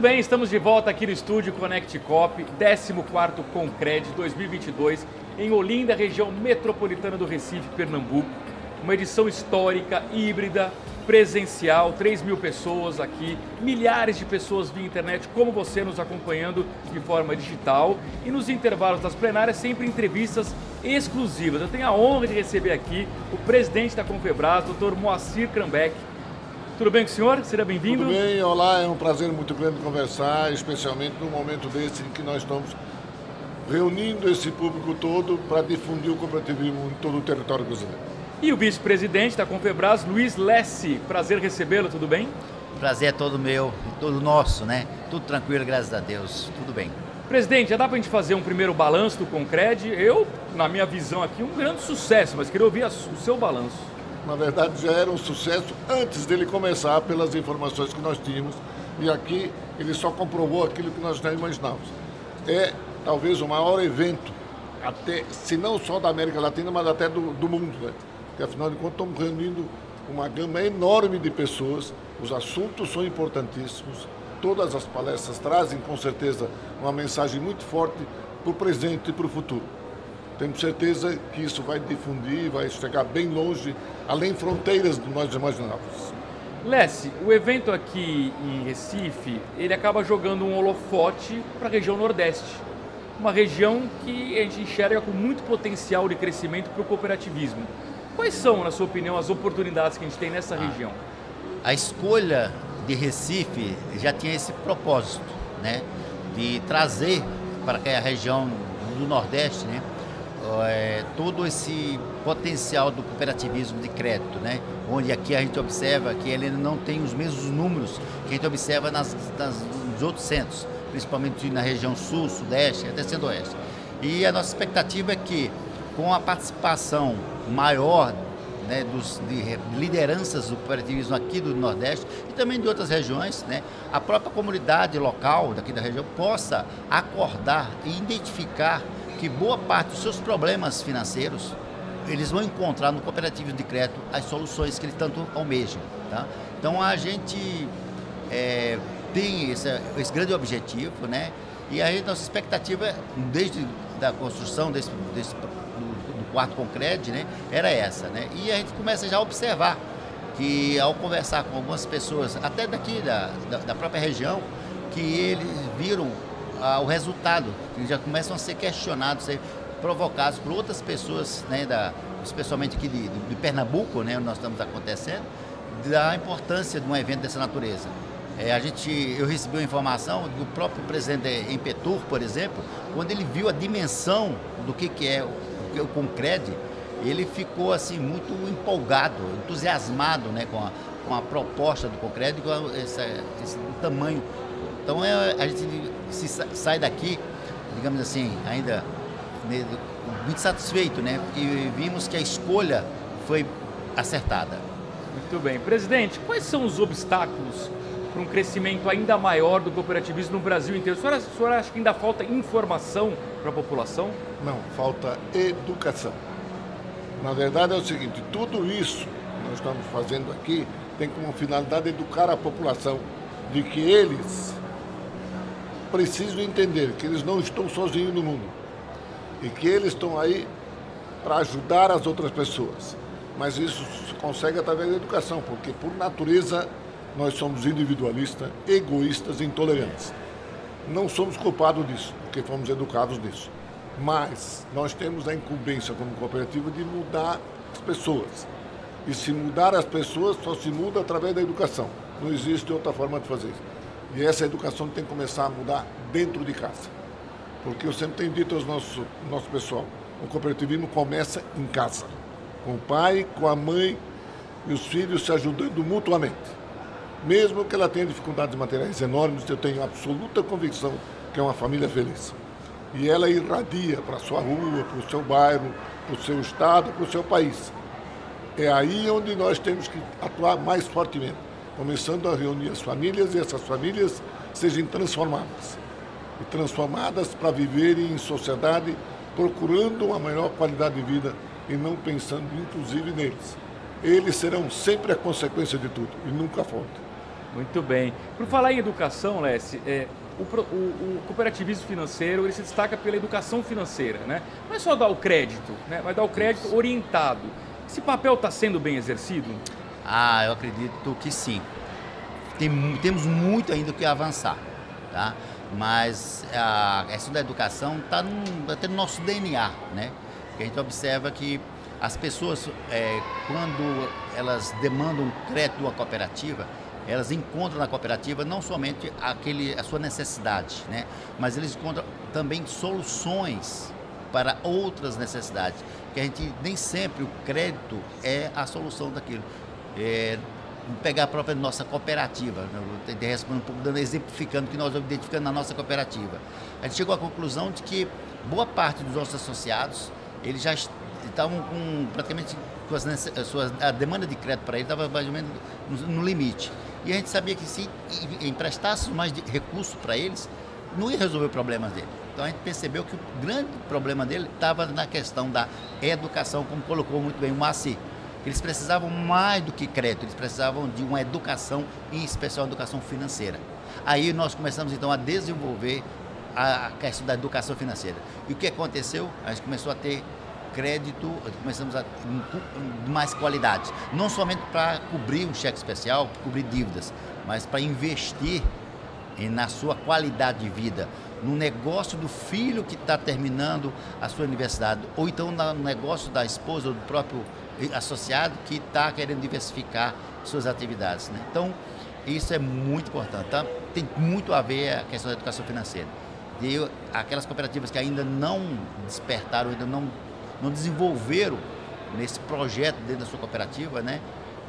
bem, estamos de volta aqui no estúdio Connect Cop, 14º Concred 2022, em Olinda, região metropolitana do Recife, Pernambuco. Uma edição histórica, híbrida, presencial, 3 mil pessoas aqui, milhares de pessoas via internet, como você nos acompanhando de forma digital. E nos intervalos das plenárias, sempre entrevistas exclusivas. Eu tenho a honra de receber aqui o presidente da Confebras, Dr. Moacir Krambeck. Tudo bem com o senhor? Seja bem-vindo. Tudo bem, olá, é um prazer muito grande conversar, especialmente num momento desse em que nós estamos reunindo esse público todo para difundir o cooperativismo em todo o território brasileiro. E o vice-presidente da Confebras, Luiz Lessi. Prazer recebê-lo, tudo bem? Prazer é todo meu, todo nosso, né? Tudo tranquilo, graças a Deus, tudo bem. Presidente, já dá para a gente fazer um primeiro balanço do Concred? Eu, na minha visão aqui, um grande sucesso, mas queria ouvir o seu balanço. Na verdade, já era um sucesso antes dele começar, pelas informações que nós tínhamos. E aqui ele só comprovou aquilo que nós já imaginávamos. É talvez o maior evento, até, se não só da América Latina, mas até do, do mundo. Né? Porque afinal de contas estamos reunindo uma gama enorme de pessoas, os assuntos são importantíssimos, todas as palestras trazem com certeza uma mensagem muito forte para o presente e para o futuro. Temos certeza que isso vai difundir, vai chegar bem longe, além fronteiras do que nós imaginávamos. Lessie, o evento aqui em Recife, ele acaba jogando um holofote para a região Nordeste. Uma região que a gente enxerga com muito potencial de crescimento para o cooperativismo. Quais são, na sua opinião, as oportunidades que a gente tem nessa ah, região? A escolha de Recife já tinha esse propósito, né? De trazer para a região do Nordeste, né? É, todo esse potencial do cooperativismo de crédito, né? Onde aqui a gente observa que ele não tem os mesmos números que a gente observa nas, nas, nos outros centros, principalmente na região sul, sudeste, até centro-oeste. E a nossa expectativa é que com a participação maior né, dos, de lideranças do cooperativismo aqui do Nordeste e também de outras regiões, né, a própria comunidade local daqui da região possa acordar e identificar que boa parte dos seus problemas financeiros eles vão encontrar no cooperativismo de crédito as soluções que eles tanto almejam. Tá? Então a gente é, tem esse, esse, grande objetivo, né? E a nossa expectativa, desde a construção desse, desse quarto concreto, né, era essa, né? E a gente começa já a observar que ao conversar com algumas pessoas, até daqui da, da, da própria região, que eles viram ah, o resultado, que já começam a ser questionados, ser provocados por outras pessoas, né, da, especialmente aqui de, de Pernambuco, né, onde nós estamos acontecendo, da importância de um evento dessa natureza. É, a gente, eu recebi uma informação do próprio presidente Empetur, por exemplo, quando ele viu a dimensão do que, que é o Concred, ele ficou assim muito empolgado, entusiasmado né, com, a, com a proposta do Concred, com esse, esse tamanho. Então é, a gente se, sai daqui, digamos assim, ainda muito satisfeito, né? Porque vimos que a escolha foi acertada. Muito bem. Presidente, quais são os obstáculos para um crescimento ainda maior do cooperativismo no Brasil inteiro? O senhor, o senhor acha que ainda falta informação para a população? Não, falta educação. Na verdade é o seguinte, tudo isso que nós estamos fazendo aqui tem como finalidade educar a população de que eles precisam entender que eles não estão sozinhos no mundo e que eles estão aí para ajudar as outras pessoas. Mas isso se consegue através da educação, porque por natureza nós somos individualistas, egoístas e intolerantes. Não somos culpados disso, porque fomos educados nisso. Mas nós temos a incumbência como cooperativa de mudar as pessoas. E se mudar as pessoas, só se muda através da educação. Não existe outra forma de fazer isso. E essa educação tem que começar a mudar dentro de casa. Porque eu sempre tenho dito aos nossos nosso pessoal, o cooperativismo começa em casa. Com o pai, com a mãe e os filhos se ajudando mutuamente. Mesmo que ela tenha dificuldades materiais enormes, eu tenho absoluta convicção que é uma família feliz. E ela irradia para a sua rua, para o seu bairro, para o seu estado, para o seu país. É aí onde nós temos que atuar mais fortemente, começando a reunir as famílias e essas famílias sejam transformadas. E transformadas para viverem em sociedade, procurando uma melhor qualidade de vida e não pensando inclusive neles. Eles serão sempre a consequência de tudo e nunca a fonte. Muito bem. Por falar em educação, Lessie, é, o, o, o, cooperativismo financeiro ele se destaca pela educação financeira, né? Não é só dar o crédito, né? Mas dar o crédito orientado. Esse papel está sendo bem exercido? Ah, eu acredito que sim. Tem, temos muito ainda que avançar, tá? Mas a questão da educação está tá até no nosso DNA, né? Que a gente observa que as pessoas, é, quando elas demandam crédito de uma cooperativa, elas encontram na cooperativa não somente aquele, a sua necessidade, né? mas eles encontram também soluções para outras necessidades. Que a gente nem sempre o crédito é a solução daquilo. É, pegar a própria nossa cooperativa, né? eu responder um pouco, dando, exemplificando o que nós identificando na nossa cooperativa. A gente chegou à conclusão de que boa parte dos nossos associados eles já estavam com praticamente com as, a demanda de crédito para ele estava mais ou menos no, limite. E a gente sabia que se emprestássemos mais recursos para eles, não ia resolver os problemas dele. Então a gente percebeu que o grande problema dele estava na questão da educação, como colocou muito bem o Maci. Eles precisavam mais do que crédito, eles precisavam de uma educação, em especial educação financeira. Aí nós começamos então a desenvolver a questão da educação financeira. E o que aconteceu? A gente começou a ter crédito, começamos a mais qualidade. Não somente para cobrir um cheque especial, cobrir dívidas, mas para investir na sua qualidade de vida, no negócio do filho que está terminando a sua universidade, ou então no negócio da esposa ou do próprio associado que está querendo diversificar suas atividades. Né? Então, isso é muito importante. Tá? Tem muito a ver a questão da educação financeira. E aquelas cooperativas que ainda não despertaram, ainda não não desenvolveram nesse projeto dentro da sua cooperativa, né?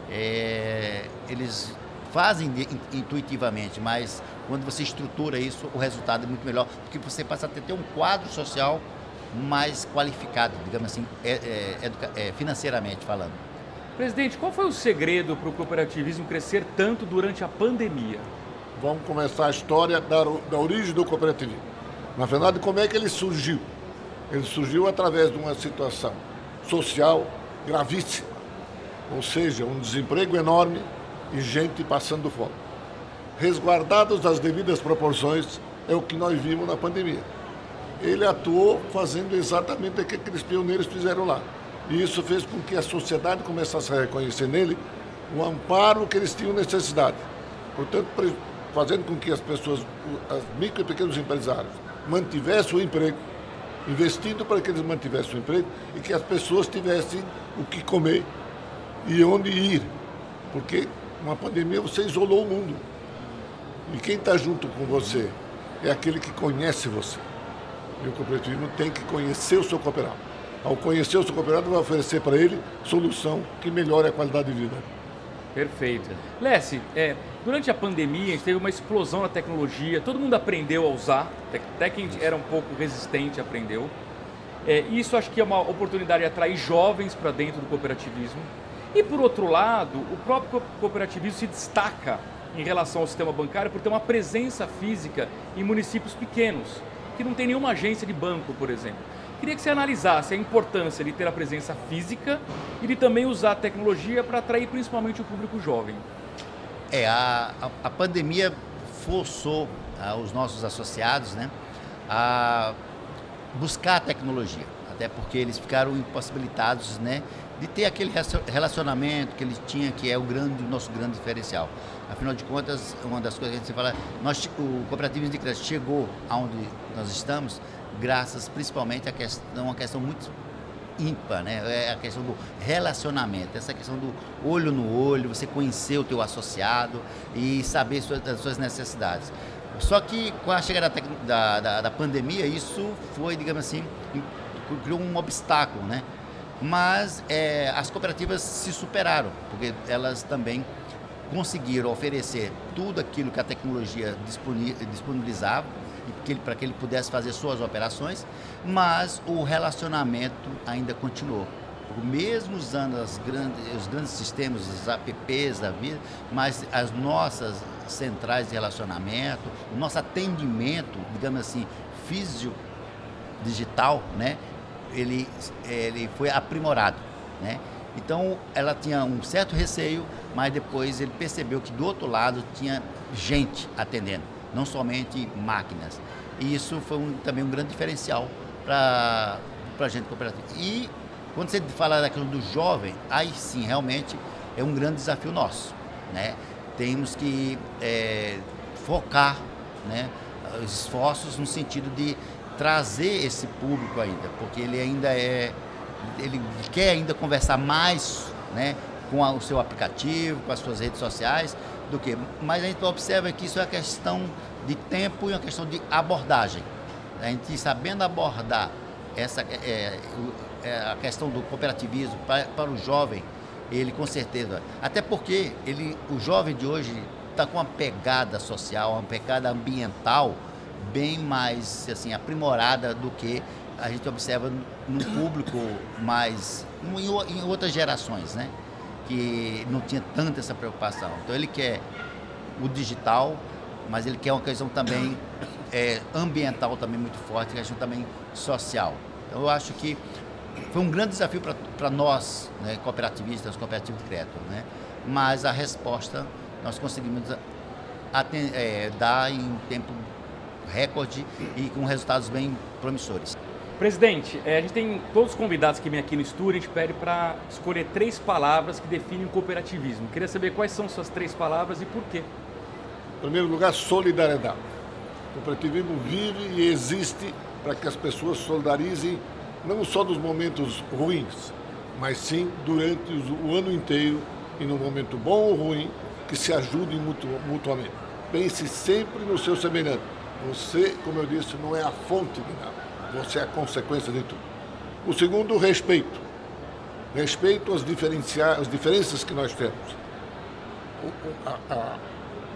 É, eles fazem intuitivamente, mas quando você estrutura isso, o resultado é muito melhor, porque você passa a ter um quadro social mais qualificado, digamos assim, é, é, é, financeiramente falando. Presidente, qual foi o segredo para o cooperativismo crescer tanto durante a pandemia? Vamos começar a história da, da origem do cooperativismo. Na verdade, como é que ele surgiu? Ele surgiu através de uma situação social gravíssima, ou seja, um desemprego enorme e gente passando fome. Resguardados as devidas proporções, é o que nós vimos na pandemia. Ele atuou fazendo exatamente o que aqueles pioneiros fizeram lá. E isso fez com que a sociedade começasse a reconhecer nele o amparo que eles tinham necessidade. Portanto, fazendo com que as pessoas, os micro e pequenos empresários, mantivessem o emprego, investindo para que eles mantivessem o emprego e que as pessoas tivessem o que comer e onde ir. Porque uma pandemia você isolou o mundo. E quem está junto com você é aquele que conhece você. E o cooperativismo tem que conhecer o seu cooperado. Ao conhecer o seu cooperado, vai oferecer para ele solução que melhore a qualidade de vida. Perfeito. Lessie, é, durante a pandemia a gente teve uma explosão na tecnologia, todo mundo aprendeu a usar, até quem era um pouco resistente aprendeu. É, isso acho que é uma oportunidade de atrair jovens para dentro do cooperativismo. E por outro lado, o próprio cooperativismo se destaca em relação ao sistema bancário por ter uma presença física em municípios pequenos, que não tem nenhuma agência de banco, por exemplo. Queria que você analisasse a importância de ter a presença física e de também usar a tecnologia para atrair principalmente o público jovem. É, a, a, pandemia forçou ah, os nossos associados né, a buscar a tecnologia, até porque eles ficaram impossibilitados né, de ter aquele relacionamento que eles tinham, que é o grande, o nosso grande diferencial. Afinal de contas, uma das coisas que a gente fala, nós, o cooperativismo de crédito chegou aonde nós estamos graças principalmente à questão, uma questão muito ímpar, né? É a questão do relacionamento, essa questão do olho no olho, você conhecer o teu associado e saber suas, as suas necessidades. Só que com a chegada da, da, da pandemia, isso foi, digamos assim, criou um obstáculo, né? Mas é, as cooperativas se superaram, porque elas também conseguiram oferecer tudo aquilo que a tecnologia disponibilizava para que ele pudesse fazer suas operações, mas o relacionamento ainda continuou. Mesmo usando grandes, os grandes sistemas, os apps da vida, mas as nossas centrais de relacionamento, o nosso atendimento, digamos assim, físico, digital, né? Ele, ele foi aprimorado. Né? Então ela tinha um certo receio, mas depois ele percebeu que do outro lado tinha gente atendendo, não somente máquinas. E isso foi um, também um grande diferencial para a gente cooperativa. E quando você fala daquilo do jovem, aí sim, realmente é um grande desafio nosso. Né? Temos que é, focar né, os esforços no sentido de trazer esse público ainda, porque ele ainda é, ele quer ainda conversar mais né, com o seu aplicativo, com as suas redes sociais, do que. Mas a gente observa que isso é uma questão de tempo e uma questão de abordagem. A gente sabendo abordar essa é, é, a questão do cooperativismo para, para o jovem, ele com certeza, até porque ele, o jovem de hoje está com uma pegada social, uma pegada ambiental bem mais assim aprimorada do que a gente observa no público mais em, outras gerações, né? Que não tinha tanta essa preocupação. Então ele quer o digital, mas ele quer uma questão também é, ambiental também muito forte, questão também social. Então eu acho que foi um grande desafio para nós, né, cooperativistas, cooperativos de crédito, né? Mas a resposta nós conseguimos é, dar em tempo recorde e com resultados bem promissores. Presidente, é, a gente tem todos os convidados que vêm aqui no estúdio, a gente pede para escolher três palavras que definem o cooperativismo. Queria saber quais são suas três palavras e por quê. Em primeiro lugar, solidariedade. O cooperativismo vive e existe para que as pessoas solidarizem não só nos momentos ruins, mas sim durante o ano inteiro e no momento bom ou ruim, que se ajudem mutuamente. Pense sempre no seu semelhante. Você, como eu disse, não é a fonte de nada. Você é a consequência de tudo. O segundo, respeito. Respeito às, às diferenças que nós temos. A, a,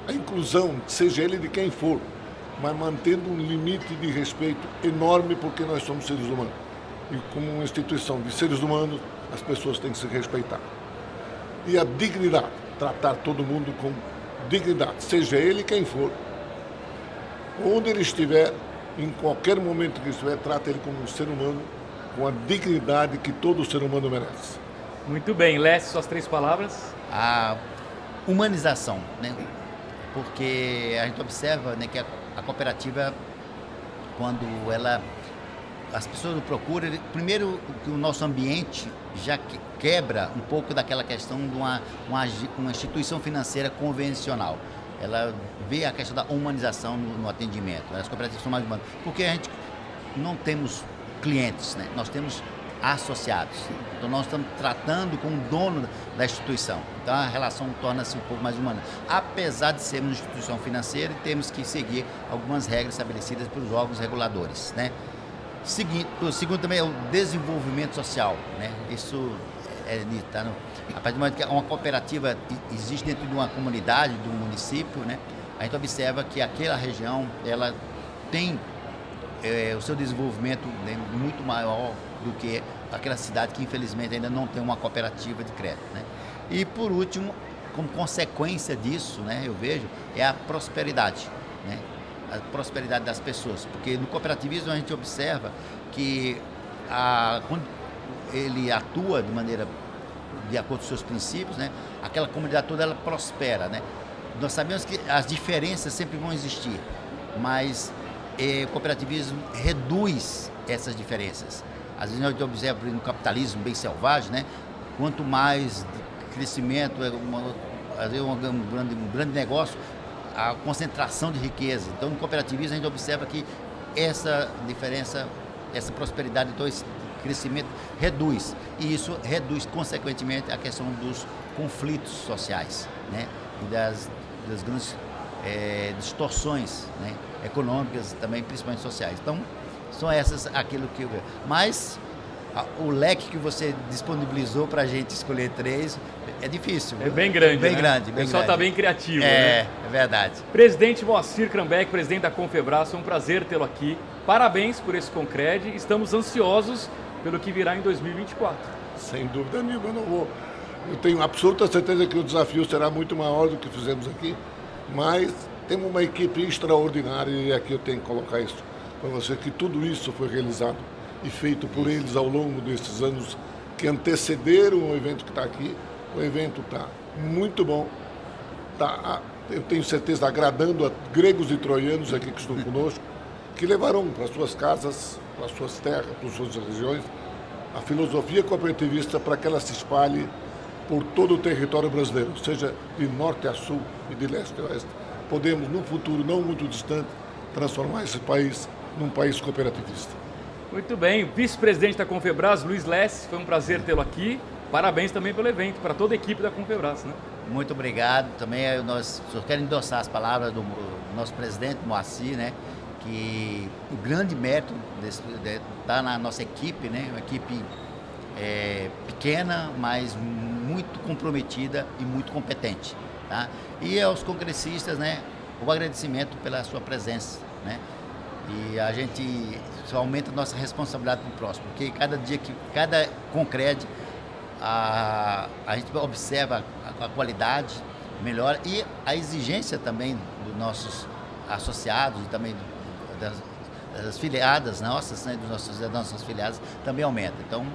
a inclusão, seja ele de quem for, mas mantendo um limite de respeito enorme porque nós somos seres humanos. E como uma instituição de seres humanos, as pessoas têm que se respeitar. E a dignidade tratar todo mundo com dignidade, seja ele quem for. Onde ele estiver, em qualquer momento que estiver, trata ele como um ser humano, com a dignidade que todo ser humano merece. Muito bem, Lécio, suas três palavras. A humanização, né? Porque a gente observa né, que a, a cooperativa, quando ela as pessoas procuram, primeiro que o nosso ambiente já quebra um pouco daquela questão de uma, uma, uma instituição financeira convencional. Ela vê a questão da humanização no, no atendimento. As cooperativas são mais humanas. Porque a gente não temos clientes, né? nós temos associados. Então nós estamos tratando com o dono da instituição. Então a relação torna-se um pouco mais humana. Apesar de sermos uma instituição financeira, temos que seguir algumas regras estabelecidas pelos órgãos reguladores. Né? Segundo também é o desenvolvimento social, né? Isso é, tá no, a partir do momento que uma cooperativa existe dentro de uma comunidade, de um município, né? A gente observa que aquela região, ela tem é, o seu desenvolvimento né, muito maior do que aquela cidade que infelizmente ainda não tem uma cooperativa de crédito, né? E por último, como consequência disso, né, eu vejo, é a prosperidade, né? a prosperidade das pessoas. Porque no cooperativismo a gente observa que a, ele atua de maneira de acordo com seus princípios, né, aquela comunidade toda ela prospera. Né? Nós sabemos que as diferenças sempre vão existir, mas eh, o cooperativismo reduz essas diferenças. Às vezes nós observamos no capitalismo bem selvagem, né? quanto mais crescimento, é uma, um, grande, um grande negócio, a concentração de riqueza. Então, no cooperativismo, a gente observa que essa diferença, essa prosperidade, então crescimento reduz. E isso reduz, consequentemente, a questão dos conflitos sociais né? e das, das grandes é, distorções né? econômicas também, principalmente sociais. Então, são essas aquilo que eu vejo. Mas o leque que você disponibilizou para a gente escolher três é difícil. É bem grande. Bem né? grande. Bem o pessoal está bem criativo. É, né? é verdade. Presidente Moacir Krambeck, presidente da Confebras, é um prazer tê-lo aqui. Parabéns por esse Concred. Estamos ansiosos pelo que virá em 2024. Sem dúvida nenhuma, eu não vou. Eu tenho absoluta certeza que o desafio será muito maior do que fizemos aqui, mas temos uma equipe extraordinária e aqui eu tenho que colocar isso para você que tudo isso foi realizado e feito por eles ao longo desses anos que antecederam o evento que está aqui. O evento está muito bom. Tá, eu tenho certeza, agradando a gregos e troianos aqui que estão conosco, que levarão para suas casas, para suas terras, para suas regiões, a filosofia cooperativista para que ela se espalhe por todo o território brasileiro, seja de norte a sul e de leste a oeste. Podemos, num futuro não muito distante, transformar esse país num país cooperativista. Muito bem, vice-presidente da Confebras, Luiz Less, foi um prazer tê-lo aqui. Parabéns também pelo evento, para toda a equipe da Confebras. Né? Muito obrigado. Também nós só quero endossar as palavras do nosso presidente Moacir, né? Que o grande mérito está na nossa equipe, né? uma equipe é, pequena, mas muito comprometida e muito competente. Tá? E aos congressistas, né, o agradecimento pela sua presença. Né? E a gente só aumenta a nossa responsabilidade para o próximo, porque cada dia que, cada concreto, a, a gente observa a, a qualidade melhor e a exigência também dos nossos associados e também das, das filiadas nossas, né, dos nossos, das nossas filiadas, também aumenta. Então,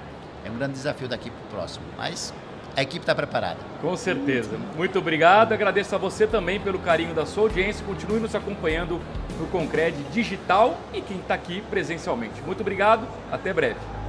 é um grande desafio daqui para o próximo. Mas a equipe está preparada. Com certeza. Muito obrigado. Agradeço a você também pelo carinho da sua audiência. Continue nos acompanhando no Concred Digital e quem está aqui presencialmente. Muito obrigado. Até breve.